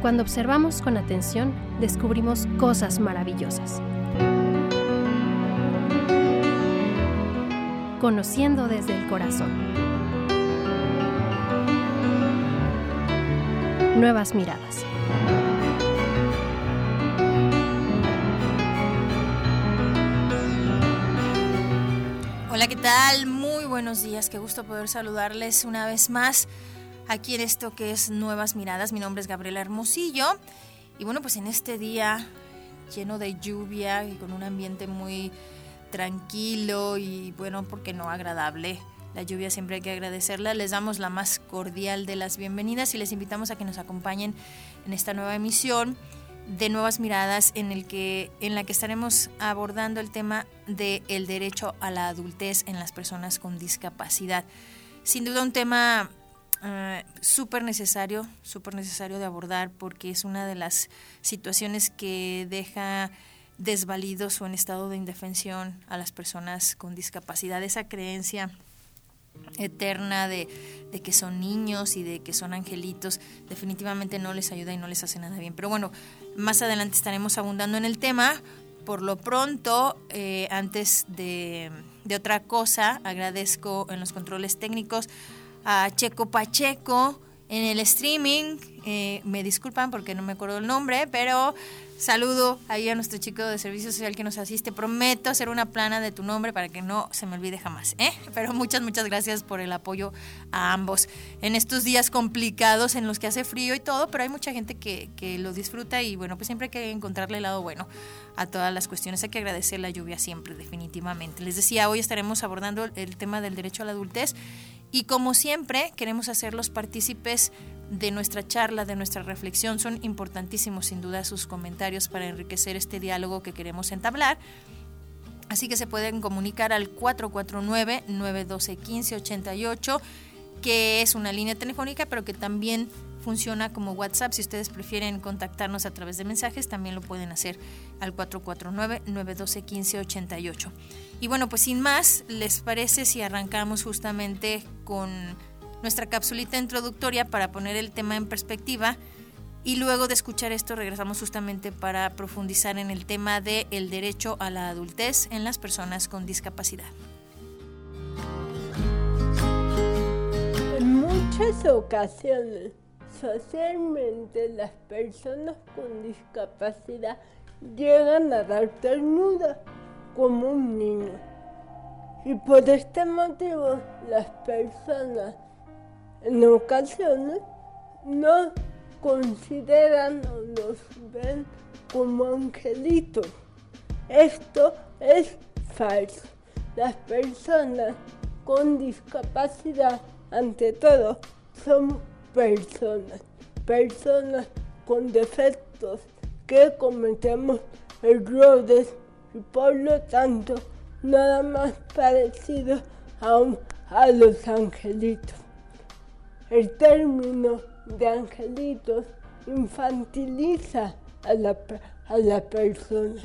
Cuando observamos con atención, descubrimos cosas maravillosas. Conociendo desde el corazón. Nuevas miradas. Hola, ¿qué tal? Muy buenos días, qué gusto poder saludarles una vez más aquí en esto que es Nuevas Miradas. Mi nombre es Gabriela Hermosillo y bueno, pues en este día lleno de lluvia y con un ambiente muy tranquilo y bueno, porque no agradable. La lluvia siempre hay que agradecerla. Les damos la más cordial de las bienvenidas y les invitamos a que nos acompañen en esta nueva emisión de Nuevas Miradas en el que en la que estaremos abordando el tema de el derecho a la adultez en las personas con discapacidad. Sin duda un tema uh, súper necesario, súper necesario de abordar porque es una de las situaciones que deja desvalidos o en estado de indefensión a las personas con discapacidad. Esa creencia eterna de, que son niños y de que son angelitos, definitivamente no les ayuda y no les hace nada bien. Pero bueno, más adelante estaremos abundando en el tema. Por lo pronto, eh, antes de otra cosa, agradezco en los controles técnicos a Checo Pacheco en el streaming. Eh, me disculpan porque no me acuerdo el nombre, pero saludo ahí a nuestro chico de servicio social que nos asiste. Prometo hacer una plana de tu nombre para que no se me olvide jamás. ¿eh? Pero muchas, muchas gracias por el apoyo a ambos en estos días complicados en los que hace frío y todo, pero hay mucha gente que, que lo disfruta y bueno, pues siempre hay que encontrarle el lado bueno a todas las cuestiones. Hay que agradecer la lluvia siempre, definitivamente. Les decía, hoy estaremos abordando el tema del derecho a la adultez y como siempre, queremos hacerlos partícipes de nuestra charla, de nuestra reflexión. Son importantísimos, sin duda, sus comentarios para enriquecer este diálogo que queremos entablar. Así que se pueden comunicar al 449-912-1588, que es una línea telefónica, pero que también funciona como WhatsApp. Si ustedes prefieren contactarnos a través de mensajes, también lo pueden hacer al 449-912-1588. Y bueno, pues sin más, ¿les parece si arrancamos justamente con nuestra capsulita introductoria para poner el tema en perspectiva? Y luego de escuchar esto regresamos justamente para profundizar en el tema de derecho a la adultez en las personas con discapacidad. En muchas ocasiones, socialmente las personas con discapacidad llegan a dar ternura como un niño. Y por este motivo las personas en ocasiones no consideran o los ven como angelitos. Esto es falso. Las personas con discapacidad, ante todo, son personas, personas con defectos que cometemos errores y por lo tanto nada más parecido a, los angelitos. El término de angelitos infantiliza a la, a la persona.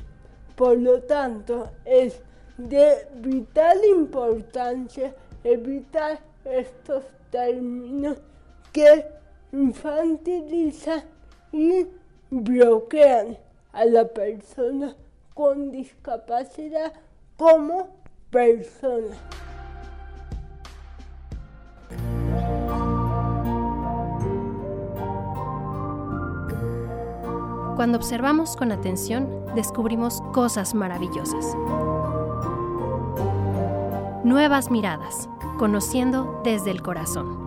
Por lo tanto, es de vital importancia evitar estos términos que infantilizan y bloquean a la persona con discapacidad como persona. Cuando observamos con atención, descubrimos cosas maravillosas. Nuevas miradas, conociendo desde el corazón.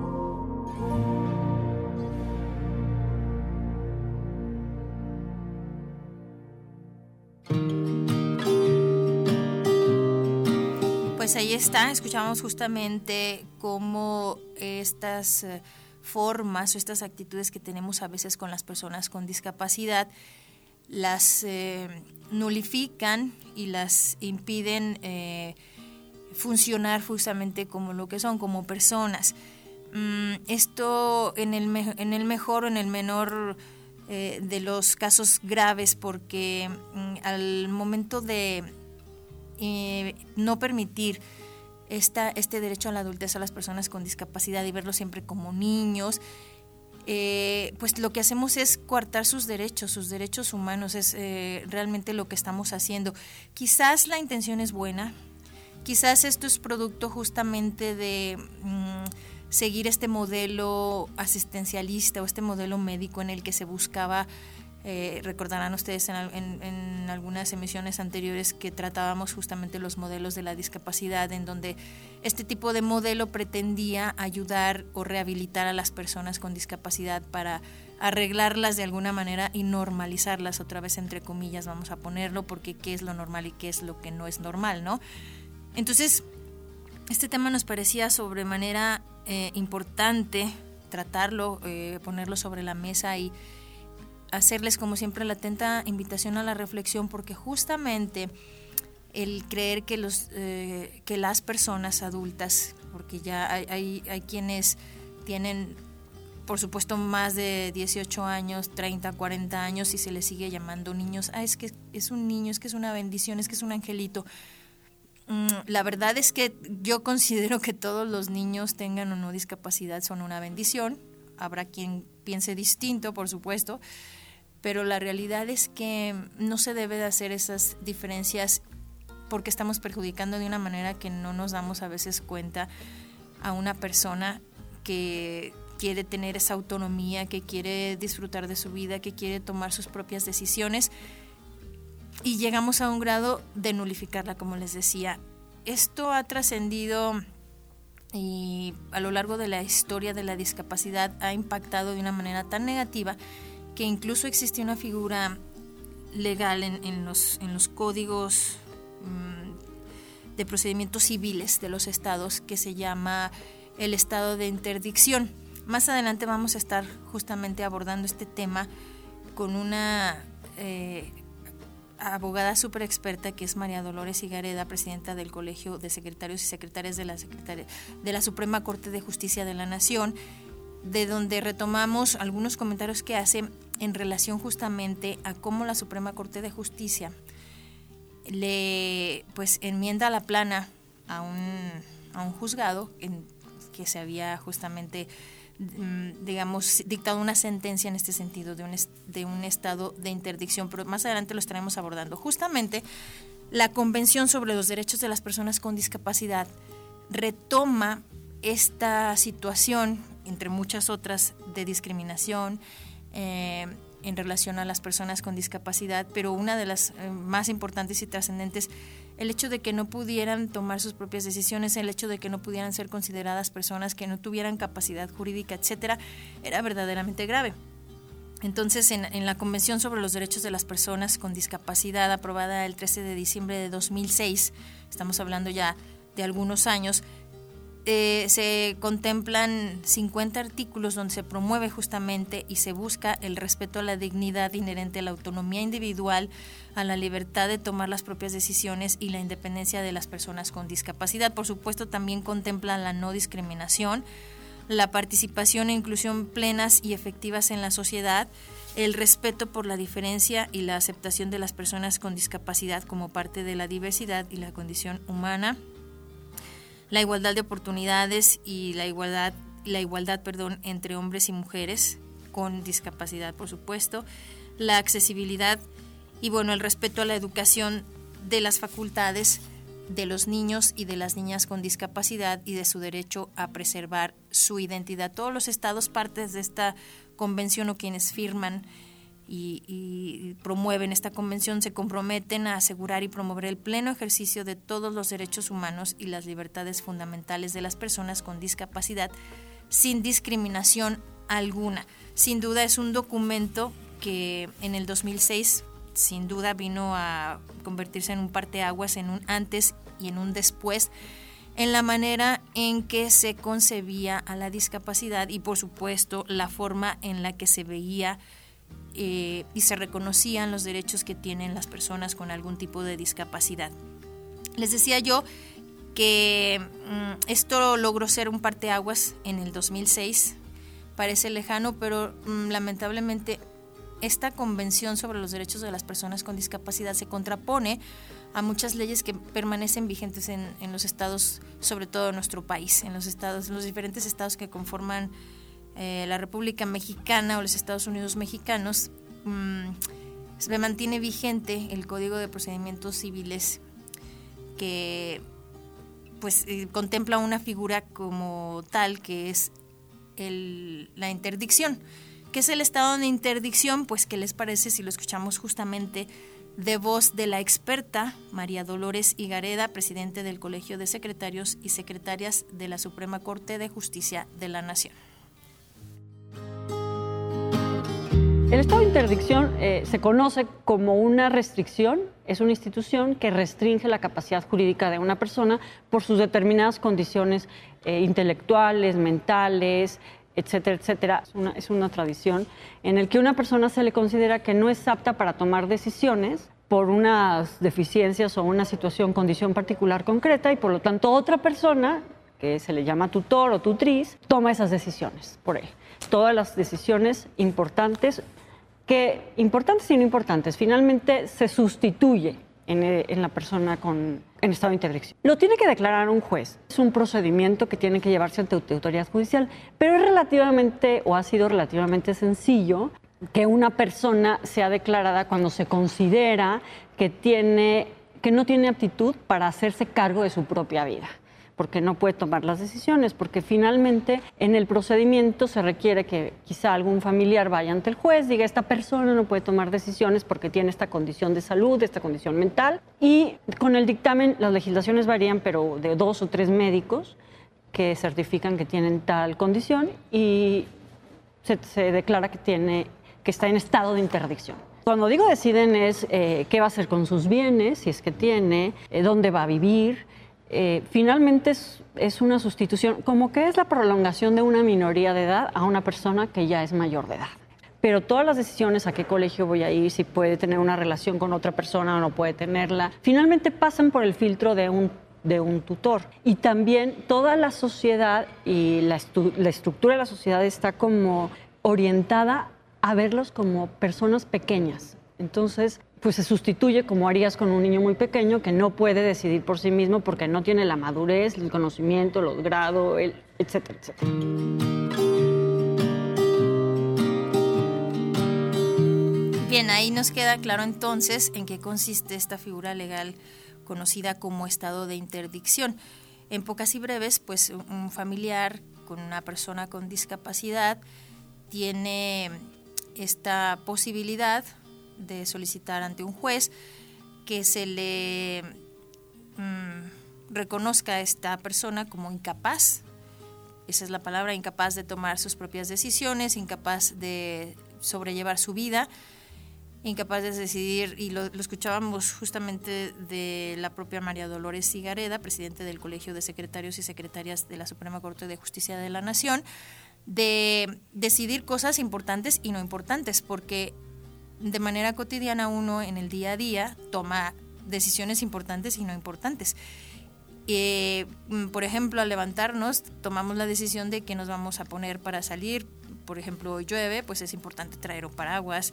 Pues ahí está, escuchamos justamente cómo estas eh, formas o estas actitudes que tenemos a veces con las personas con discapacidad las eh, nulifican y las impiden eh, funcionar justamente como lo que son, como personas. Mm, esto en el, en el mejor o en el menor de los casos graves, porque mm, al momento de eh, no permitir esta, este derecho a la adultez a las personas con discapacidad y verlos siempre como niños, eh, pues lo que hacemos es coartar sus derechos, sus derechos humanos, es eh, realmente lo que estamos haciendo. Quizás la intención es buena, quizás esto es producto justamente de mm, seguir este modelo asistencialista o este modelo médico en el que se buscaba eh, recordarán ustedes en, algunas emisiones anteriores que tratábamos justamente los modelos de la discapacidad, en donde este tipo de modelo pretendía ayudar o rehabilitar a las personas con discapacidad para arreglarlas de alguna manera y normalizarlas otra vez entre comillas vamos a ponerlo porque qué es lo normal y qué es lo que no es normal no entonces este tema nos parecía sobremanera eh, importante tratarlo eh, ponerlo sobre la mesa y hacerles como siempre la atenta invitación a la reflexión porque justamente el creer que los eh, que las personas adultas porque ya hay, hay, quienes tienen por supuesto más de 18 años, 30, 40 años y se les sigue llamando niños, ah, es que es un niño, es que es una bendición, es que es un angelito. Mm, la verdad es que yo considero que todos los niños tengan o no discapacidad son una bendición. Habrá quien piense distinto, por supuesto, pero la realidad es que no se debe de hacer esas diferencias porque estamos perjudicando de una manera que no nos damos a veces cuenta a una persona que quiere tener esa autonomía, que quiere disfrutar de su vida, que quiere tomar sus propias decisiones y llegamos a un grado de nulificarla, como les decía. Esto ha trascendido y a lo largo de la historia de la discapacidad ha impactado de una manera tan negativa que incluso existe una figura legal en, los, en los códigos mm, de procedimientos civiles de los estados que se llama el estado de interdicción. Más adelante vamos a estar justamente abordando este tema con una eh, abogada súper experta que es María Dolores Higareda, presidenta del Colegio de Secretarios y Secretarias de la, de la Suprema Corte de Justicia de la Nación, de donde retomamos algunos comentarios que hace en relación justamente a cómo la Suprema Corte de Justicia le pues enmienda la plana a un, a un juzgado que se había justamente mm, digamos dictado una sentencia en este sentido de un, de un estado de interdicción, pero más adelante lo estaremos abordando. Justamente la Convención sobre los Derechos de las Personas con Discapacidad retoma esta situación, entre muchas otras, de discriminación, eh, en relación a las personas con discapacidad, pero una de las eh, más importantes y trascendentes, el hecho de que no pudieran tomar sus propias decisiones, el hecho de que no pudieran ser consideradas personas que no tuvieran capacidad jurídica, etcétera, era verdaderamente grave. Entonces, en, en, la Convención sobre los Derechos de las Personas con Discapacidad, aprobada el 13 de diciembre de 2006, estamos hablando ya de algunos años, eh, se contemplan 50 artículos donde se promueve justamente y se busca el respeto a la dignidad inherente a la autonomía individual, a la libertad de tomar las propias decisiones y la independencia de las personas con discapacidad. Por supuesto, también contempla la no discriminación, la participación e inclusión plenas y efectivas en la sociedad, el respeto por la diferencia y la aceptación de las personas con discapacidad como parte de la diversidad y la condición humana, la igualdad de oportunidades y la igualdad, la igualdad perdón, entre hombres y mujeres con discapacidad, por supuesto, la accesibilidad y bueno, el respeto a la educación de las facultades de los niños y de las niñas con discapacidad y de su derecho a preservar su identidad. Todos los estados partes de esta convención o quienes firman y, promueven esta convención se comprometen a asegurar y promover el pleno ejercicio de todos los derechos humanos y las libertades fundamentales de las personas con discapacidad sin discriminación alguna. Sin duda es un documento que en el 2006 sin duda vino a convertirse en un parteaguas, en un antes y en un después en la manera en que se concebía a la discapacidad y por supuesto la forma en la que se veía eh, y se reconocían los derechos que tienen las personas con algún tipo de discapacidad. Les decía yo que mm, esto logró ser un parteaguas en el 2006. Parece lejano, pero mm, lamentablemente esta convención sobre los derechos de las personas con discapacidad se contrapone a muchas leyes que permanecen vigentes en, en los estados, sobre todo en nuestro país, en los estados, en los diferentes estados que conforman eh, la República Mexicana o los Estados Unidos mexicanos, mm, se mantiene vigente el Código de Procedimientos Civiles que pues eh, contempla una figura como tal que es la interdicción. ¿Qué es el estado de interdicción? Pues, ¿qué les parece si lo escuchamos justamente de voz de la experta María Dolores Higareda, presidente del Colegio de Secretarios y Secretarias de la Suprema Corte de Justicia de la Nación. El estado de interdicción eh, se conoce como una restricción, es una institución que restringe la capacidad jurídica de una persona por sus determinadas condiciones eh, intelectuales, mentales, etcétera, etcétera. Es una, es una tradición en el que una persona se le considera que no es apta para tomar decisiones por unas deficiencias o una situación, condición particular concreta y por lo tanto otra persona, que se le llama tutor o tutriz, toma esas decisiones por él. Todas las decisiones importantes, que importantes y no importantes, finalmente se sustituye eh, en, la persona con, en estado de interdicción. Lo tiene que declarar un juez. Es un procedimiento que tiene que llevarse ante autoridad judicial, pero es relativamente o ha sido relativamente sencillo que una persona sea declarada cuando se considera que, tiene, que no tiene aptitud para hacerse cargo de su propia vida porque no puede tomar las decisiones, porque finalmente en el procedimiento se requiere que quizá algún familiar vaya ante el juez, diga esta persona no puede tomar decisiones porque tiene esta condición de salud, esta condición mental, y con el dictamen las legislaciones varían, pero de dos o tres médicos que certifican que tienen tal condición y se, declara que, tiene, que está en estado de interdicción. Cuando digo deciden es eh, qué va a hacer con sus bienes, si es que tiene, eh, dónde va a vivir, eh, finalmente es, una sustitución, como que es la prolongación de una minoría de edad a una persona que ya es mayor de edad. Pero todas las decisiones, a qué colegio voy a ir, si puede tener una relación con otra persona o no puede tenerla, finalmente pasan por el filtro de un, de un tutor. Y también toda la sociedad y la, la estructura de la sociedad está como orientada a verlos como personas pequeñas. Entonces, pues se sustituye como harías con un niño muy pequeño que no puede decidir por sí mismo porque no tiene la madurez, el conocimiento, los grados, el, etcétera, etcétera. Bien, ahí nos queda claro entonces en qué consiste esta figura legal conocida como estado de interdicción. En pocas y breves, pues un familiar con una persona con discapacidad tiene esta posibilidad de solicitar ante un juez que se le mm, reconozca a esta persona como incapaz, esa es la palabra, incapaz de tomar sus propias decisiones, incapaz de sobrellevar su vida, incapaz de decidir, y lo, escuchábamos justamente de la propia María Dolores Cigareda, presidente del Colegio de Secretarios y Secretarias de la Suprema Corte de Justicia de la Nación, de decidir cosas importantes y no importantes, porque de manera cotidiana uno en el día a día toma decisiones importantes y no importantes. Eh, mm, por ejemplo, al levantarnos, tomamos la decisión de que nos vamos a poner para salir. Por ejemplo, hoy llueve, pues es importante traer un paraguas.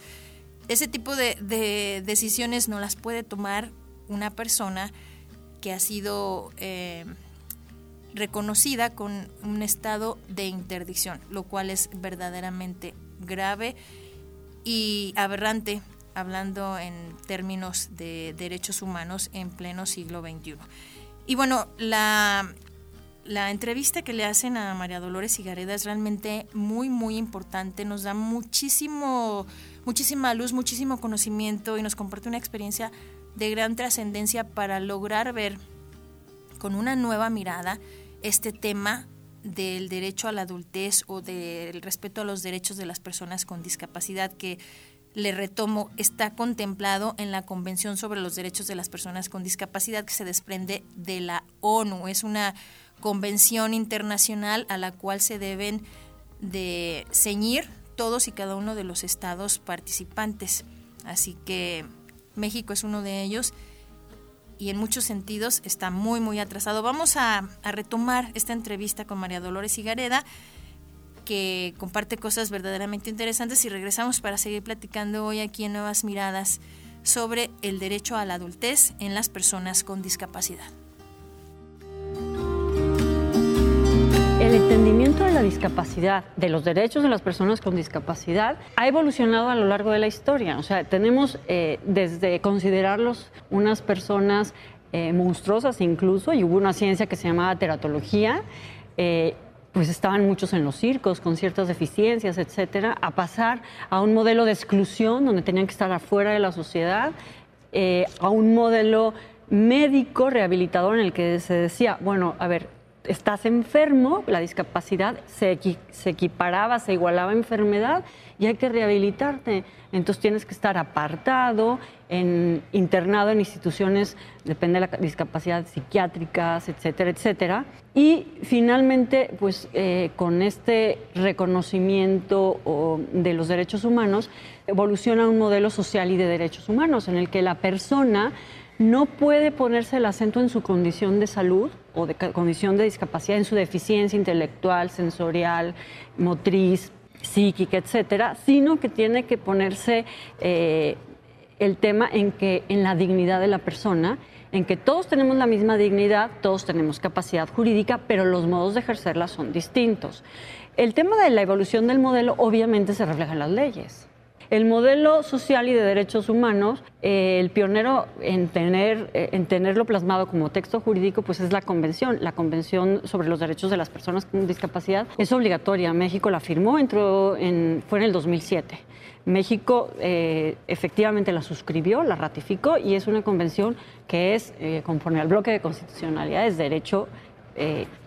Ese tipo de, decisiones no las puede tomar una persona que ha sido eh, reconocida con un estado de interdicción, lo cual es verdaderamente grave y aberrante, hablando en términos de derechos humanos en pleno siglo XXI. Y bueno, la, la entrevista que le hacen a María Dolores Higareda es realmente muy, muy importante, nos da muchísimo, muchísima luz, muchísimo conocimiento y nos comparte una experiencia de gran trascendencia para lograr ver con una nueva mirada este tema del derecho a la adultez o del respeto a los derechos de las personas con discapacidad que le retomo, está contemplado en la Convención sobre los Derechos de las Personas con Discapacidad que se desprende de la ONU. Es una convención internacional a la cual se deben de ceñir todos y cada uno de los estados participantes. Así que México es uno de ellos y en muchos sentidos está muy, muy atrasado. Vamos a, retomar esta entrevista con María Dolores Higareda, que comparte cosas verdaderamente interesantes y regresamos para seguir platicando hoy aquí en Nuevas Miradas sobre el derecho a la adultez en las personas con discapacidad. Entendimiento de la discapacidad, de los derechos de las personas con discapacidad, ha evolucionado a lo largo de la historia. O sea, tenemos eh, desde considerarlos unas personas eh, monstruosas incluso, y hubo una ciencia que se llamaba teratología, eh, pues estaban muchos en los circos con ciertas deficiencias, etcétera, a pasar a un modelo de exclusión donde tenían que estar afuera de la sociedad, a un modelo médico rehabilitador en el que se decía, bueno, a ver, estás enfermo, la discapacidad se, equiparaba, se igualaba a enfermedad y hay que rehabilitarte. Entonces tienes que estar apartado, en, internado en instituciones, depende de la discapacidad, psiquiátricas, etcétera, etcétera. Y finalmente, pues eh, con este reconocimiento de los derechos humanos, evoluciona un modelo social y de derechos humanos en el que la persona no puede ponerse el acento en su condición de salud o de condición de discapacidad, en su deficiencia intelectual, sensorial, motriz, psíquica, etcétera, sino que tiene que ponerse eh, el tema en que en la dignidad de la persona, en que todos tenemos la misma dignidad, todos tenemos capacidad jurídica, pero los modos de ejercerla son distintos. El tema de la evolución del modelo obviamente se refleja en las leyes. El modelo social y de derechos humanos, eh, el pionero en, tener, eh, en tenerlo plasmado como texto jurídico, pues es la Convención, la Convención sobre los Derechos de las Personas con Discapacidad. Es obligatoria, México la firmó, entró en, fue en el 2007. México eh, efectivamente la suscribió, la ratificó y es una convención que es, conforme al bloque de constitucionalidad, es derecho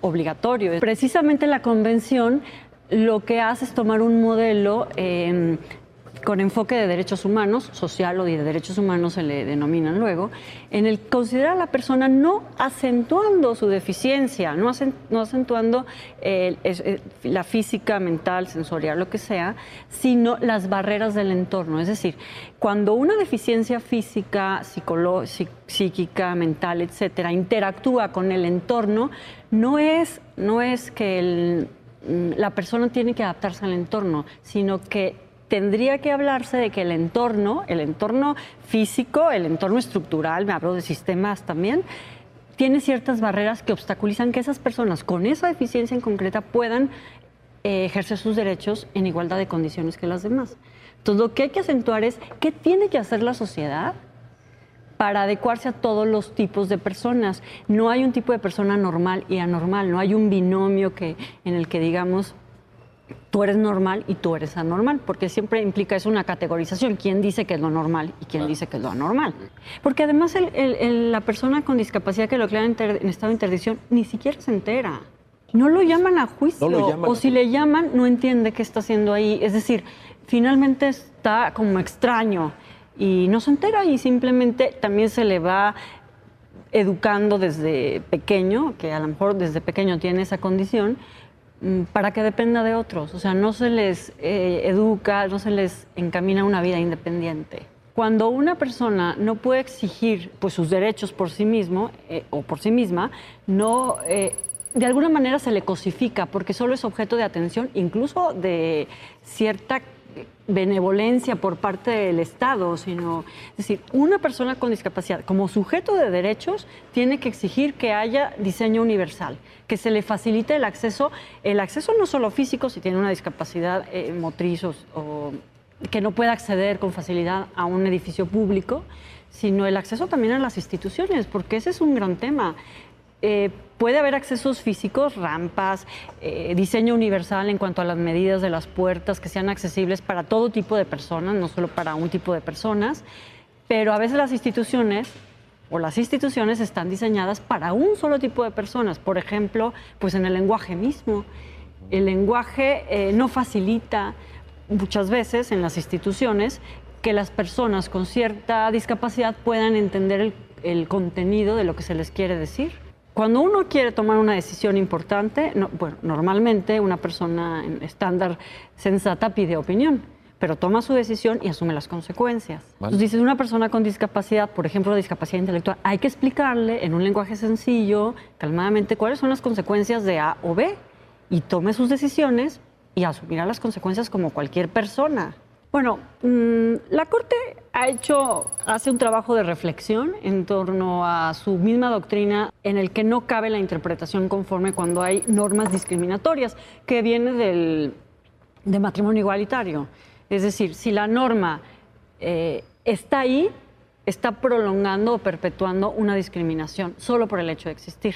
obligatorio. Precisamente la convención lo que hace es tomar un modelo con enfoque de derechos humanos, social o de derechos humanos se le denominan luego, en el considerar a la persona no acentuando su deficiencia, no, acentuando la física, mental, sensorial, lo que sea, sino las barreras del entorno. Es decir, cuando una deficiencia física, psíquica, mental, etcétera, interactúa con el entorno, no es, no es que la persona tiene que adaptarse al entorno, sino que tendría que hablarse de que el entorno, el entorno físico, el entorno estructural, me hablo de sistemas también, tiene ciertas barreras que obstaculizan que esas personas con esa deficiencia en concreta puedan eh, ejercer sus derechos en igualdad de condiciones que las demás. Entonces, lo que hay que acentuar es qué tiene que hacer la sociedad para adecuarse a todos los tipos de personas. No hay un tipo de persona normal y anormal, no hay un binomio que, en el que digamos tú eres normal y tú eres anormal, porque siempre implica eso una categorización, quién dice que es lo normal y quién dice que es lo anormal. Porque además la persona con discapacidad que lo crea en, estado de interdicción ni siquiera se entera. No lo llaman a juicio, o si le llaman no entiende qué está haciendo ahí. Es decir, finalmente está como extraño y no se entera y simplemente también se le va educando desde pequeño, que a lo mejor desde pequeño tiene esa condición, para que dependa de otros. O sea, no se les eh, educa, no se les encamina una vida independiente. Cuando una persona no puede exigir pues, sus derechos por sí mismo eh, o por sí misma, no, eh, de alguna manera se le cosifica porque solo es objeto de atención, incluso de cierta benevolencia por parte del Estado, sino, es decir, una persona con discapacidad como sujeto de derechos tiene que exigir que haya diseño universal, que se le facilite el acceso, el acceso no solo físico, si tiene una discapacidad eh, motriz o, que no pueda acceder con facilidad a un edificio público, sino el acceso también a las instituciones, porque ese es un gran tema. Eh, puede haber accesos físicos, rampas, eh, diseño universal en cuanto a las medidas de las puertas que sean accesibles para todo tipo de personas, no solo para un tipo de personas, pero a veces las instituciones o las instituciones están diseñadas para un solo tipo de personas. Por ejemplo, pues en el lenguaje mismo. El lenguaje eh, no facilita muchas veces en las instituciones que las personas con cierta discapacidad puedan entender el contenido de lo que se les quiere decir. Cuando uno quiere tomar una decisión importante, bueno, normalmente una persona estándar sensata pide opinión, pero toma su decisión y asume las consecuencias. Entonces dices, una persona con discapacidad, por ejemplo, discapacidad intelectual, hay que explicarle en un lenguaje sencillo, calmadamente, cuáles son las consecuencias de A o B y tome sus decisiones y asumirá las consecuencias como cualquier persona. Bueno, mm, la Corte ha hecho, hace un trabajo de reflexión en torno a su misma doctrina en el que no cabe la interpretación conforme cuando hay normas discriminatorias, que viene del, de matrimonio igualitario. Es decir, si la norma eh, está ahí, está prolongando o perpetuando una discriminación solo por el hecho de existir.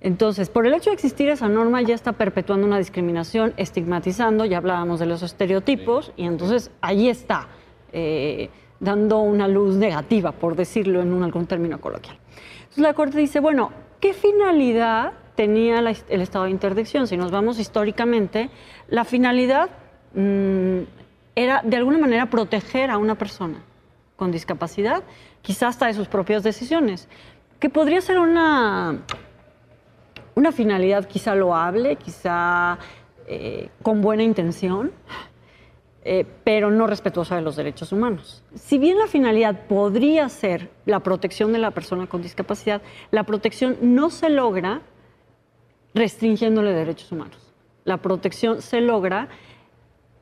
Entonces, por el hecho de existir esa norma ya está perpetuando una discriminación, estigmatizando, ya hablábamos de los estereotipos, y entonces ahí está, eh, dando una luz negativa, por decirlo en un, algún término coloquial. Entonces la Corte dice, bueno, ¿qué finalidad tenía el estado de interdicción? Si nos vamos históricamente, la finalidad mm, era de alguna manera proteger a una persona con discapacidad, quizás hasta de sus propias decisiones, que podría ser una una finalidad quizá loable, quizá eh, con buena intención, eh, pero no respetuosa de los derechos humanos. Si bien la finalidad podría ser la protección de la persona con discapacidad, la protección no se logra restringiéndole derechos humanos. La protección se logra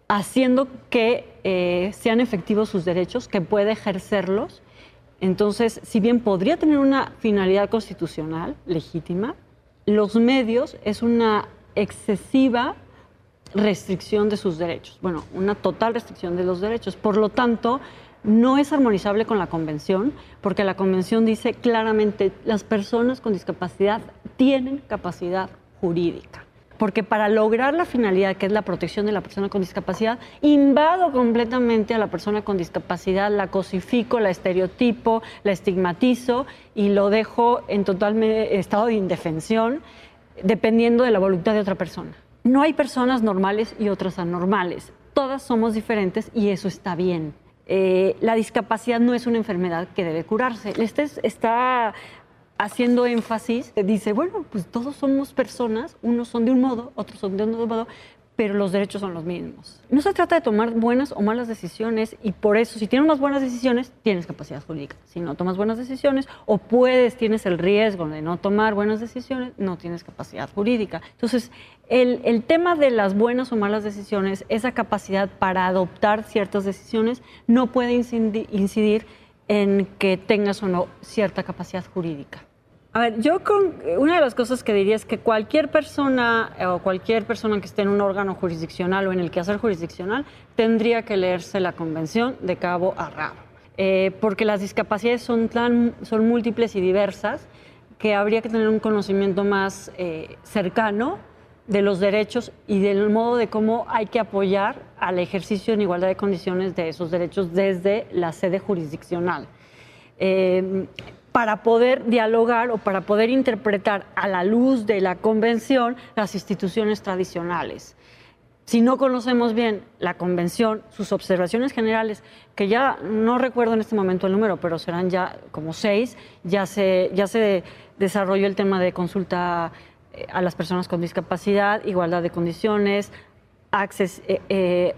haciendo que eh, sean efectivos sus derechos, que pueda ejercerlos. Entonces, si bien podría tener una finalidad constitucional legítima, los medios es una excesiva restricción de sus derechos, bueno, una total restricción de los derechos. Por lo tanto, no es armonizable con la convención, porque la convención dice claramente las personas con discapacidad tienen capacidad jurídica porque para lograr la finalidad que es la protección de la persona con discapacidad, invado completamente a la persona con discapacidad, la cosifico, la estereotipo, la estigmatizo y lo dejo en total estado de indefensión, dependiendo de la voluntad de otra persona. No hay personas normales y otras anormales. Todas somos diferentes y eso está bien. Eh, la discapacidad no es una enfermedad que debe curarse. Este está haciendo énfasis, dice, bueno, pues todos somos personas, unos son de un modo, otros son de otro modo, pero los derechos son los mismos. No se trata de tomar buenas o malas decisiones y por eso si tienes unas buenas decisiones, tienes capacidad jurídica. Si no tomas buenas decisiones o puedes, tienes el riesgo de no tomar buenas decisiones, no tienes capacidad jurídica. Entonces, el, el tema de las buenas o malas decisiones, esa capacidad para adoptar ciertas decisiones, no puede incidir en que tengas o no cierta capacidad jurídica. A ver, yo con una de las cosas que diría es que cualquier persona eh, o cualquier persona que esté en un órgano jurisdiccional o en el quehacer jurisdiccional tendría que leerse la convención de cabo a rabo, eh, porque las discapacidades son tan son múltiples y diversas que habría que tener un conocimiento más eh, cercano de los derechos y del modo de cómo hay que apoyar al ejercicio en igualdad de condiciones de esos derechos desde la sede jurisdiccional para poder dialogar o para poder interpretar a la luz de la convención las instituciones tradicionales. Si no conocemos bien la convención, sus observaciones generales, que ya no recuerdo en este momento el número, pero serán ya como seis, ya se, ya se desarrolló el tema de consulta eh, a las personas con discapacidad, igualdad de condiciones, acceso, eh, eh,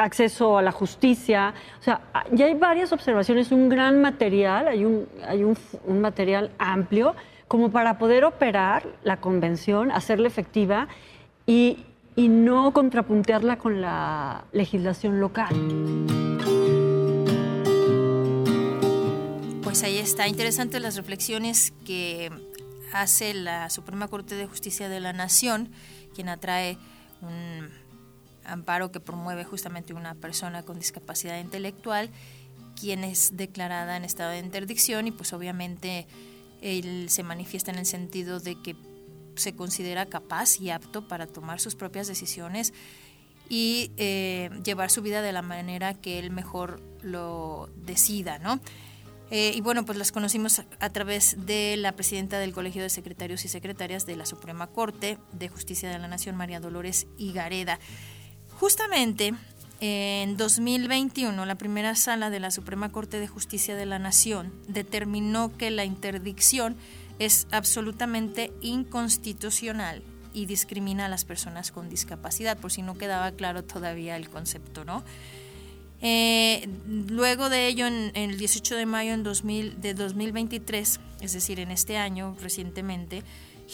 acceso a la justicia. O sea, ya hay varias observaciones, un gran material, hay un, hay un, material amplio como para poder operar la convención, hacerla efectiva y, y no contrapuntearla con la legislación local. Pues ahí está, interesantes las reflexiones que hace la Suprema Corte de Justicia de la Nación, quien atrae un amparo que promueve justamente una persona con discapacidad intelectual, quien es declarada en estado de interdicción y pues obviamente él se manifiesta en el sentido de que se considera capaz y apto para tomar sus propias decisiones y eh, llevar su vida de la manera que él mejor lo decida, ¿no? Eh, y bueno, pues las conocimos a través de la presidenta del Colegio de Secretarios y Secretarias de la Suprema Corte de Justicia de la Nación, María Dolores Higareda. Justamente en 2021, la primera sala de la Suprema Corte de Justicia de la Nación determinó que la interdicción es absolutamente inconstitucional y discrimina a las personas con discapacidad, por si no quedaba claro todavía el concepto, ¿no? Eh, luego de ello, en, el 18 de mayo en 2000, de 2023, es decir, en este año recientemente,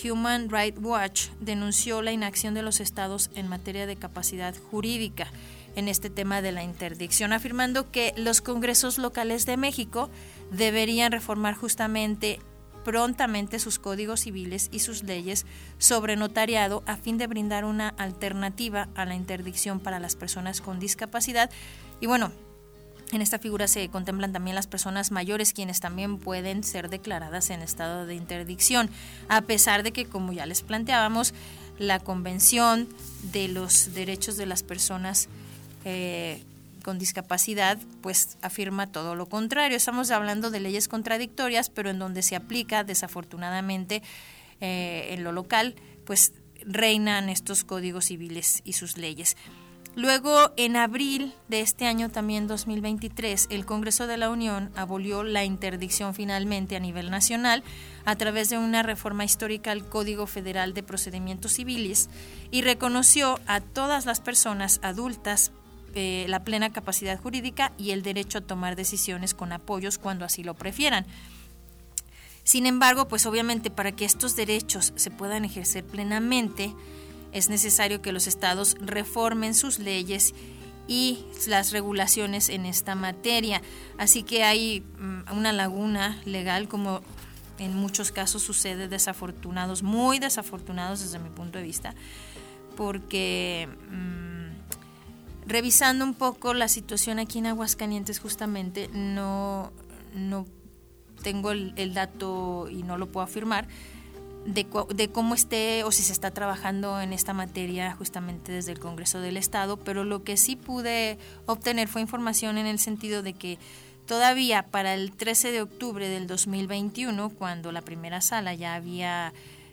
Human Rights Watch denunció la inacción de los estados en materia de capacidad jurídica en este tema de la interdicción, afirmando que los congresos locales de México deberían reformar justamente prontamente sus códigos civiles y sus leyes sobre notariado a fin de brindar una alternativa a la interdicción para las personas con discapacidad. Y bueno, en esta figura se contemplan también las personas mayores, quienes también pueden ser declaradas en estado de interdicción, a pesar de que, como ya les planteábamos, la Convención de los Derechos de las Personas eh, con discapacidad, pues afirma todo lo contrario. Estamos hablando de leyes contradictorias, pero en donde se aplica, desafortunadamente, eh, en lo local, pues reinan estos códigos civiles y sus leyes. Luego, en abril de este año, también 2023, el Congreso de la Unión abolió la interdicción finalmente a nivel nacional a través de una reforma histórica al Código Federal de Procedimientos Civiles y reconoció a todas las personas adultas eh, la plena capacidad jurídica y el derecho a tomar decisiones con apoyos cuando así lo prefieran. Sin embargo, pues obviamente para que estos derechos se puedan ejercer plenamente, es necesario que los estados reformen sus leyes y las regulaciones en esta materia. Así que hay mm, una laguna legal como en muchos casos sucede desafortunados, muy desafortunados desde mi punto de vista, porque... Mm, revisando un poco la situación aquí en Aguascalientes justamente, no, no tengo el, dato y no lo puedo afirmar, de, de, cómo esté o si se está trabajando en esta materia justamente desde el Congreso del Estado, pero lo que sí pude obtener fue información en el sentido de que todavía para el 13 de octubre del 2021, cuando la primera sala ya había,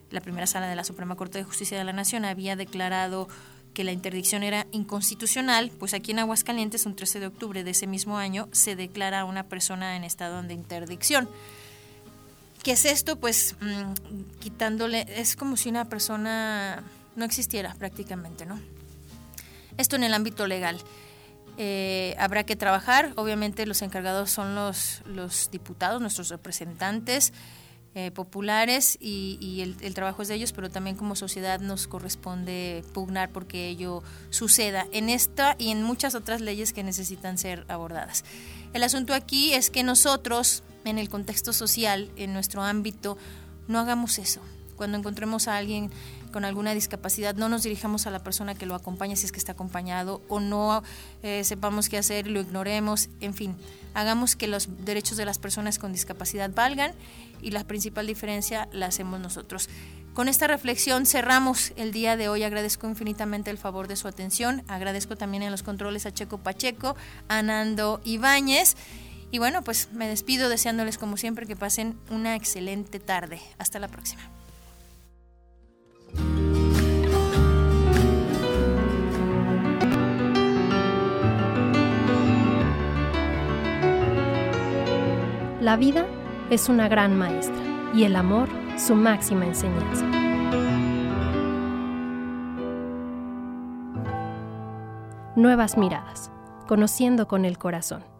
la primera sala de la Suprema Corte de Justicia de la Nación había declarado que la interdicción era inconstitucional, pues aquí en Aguascalientes, un 13 de octubre de ese mismo año, se declara a una persona en estado de interdicción. ¿Qué es esto? Pues mm, quitándole, es como si una persona no existiera prácticamente, ¿no? Esto en el ámbito legal. Eh, habrá que trabajar, obviamente los encargados son los, los diputados, nuestros representantes, eh, populares y, el, trabajo es de ellos, pero también como sociedad nos corresponde pugnar porque ello suceda en esta y en muchas otras leyes que necesitan ser abordadas. El asunto aquí es que nosotros, en el contexto social, en nuestro ámbito, no hagamos eso. Cuando encontremos a alguien con alguna discapacidad, no nos dirijamos a la persona que lo acompaña si es que está acompañado o no eh, sepamos qué hacer, lo ignoremos, en fin, hagamos que los derechos de las personas con discapacidad valgan y la principal diferencia la hacemos nosotros. Con esta reflexión cerramos el día de hoy. Agradezco infinitamente el favor de su atención. Agradezco también en los controles a Checo Pacheco, a Nando Ibáñez. Y bueno, pues me despido deseándoles como siempre que pasen una excelente tarde. Hasta la próxima. La vida es una gran maestra y el amor su máxima enseñanza. Nuevas miradas, conociendo con el corazón.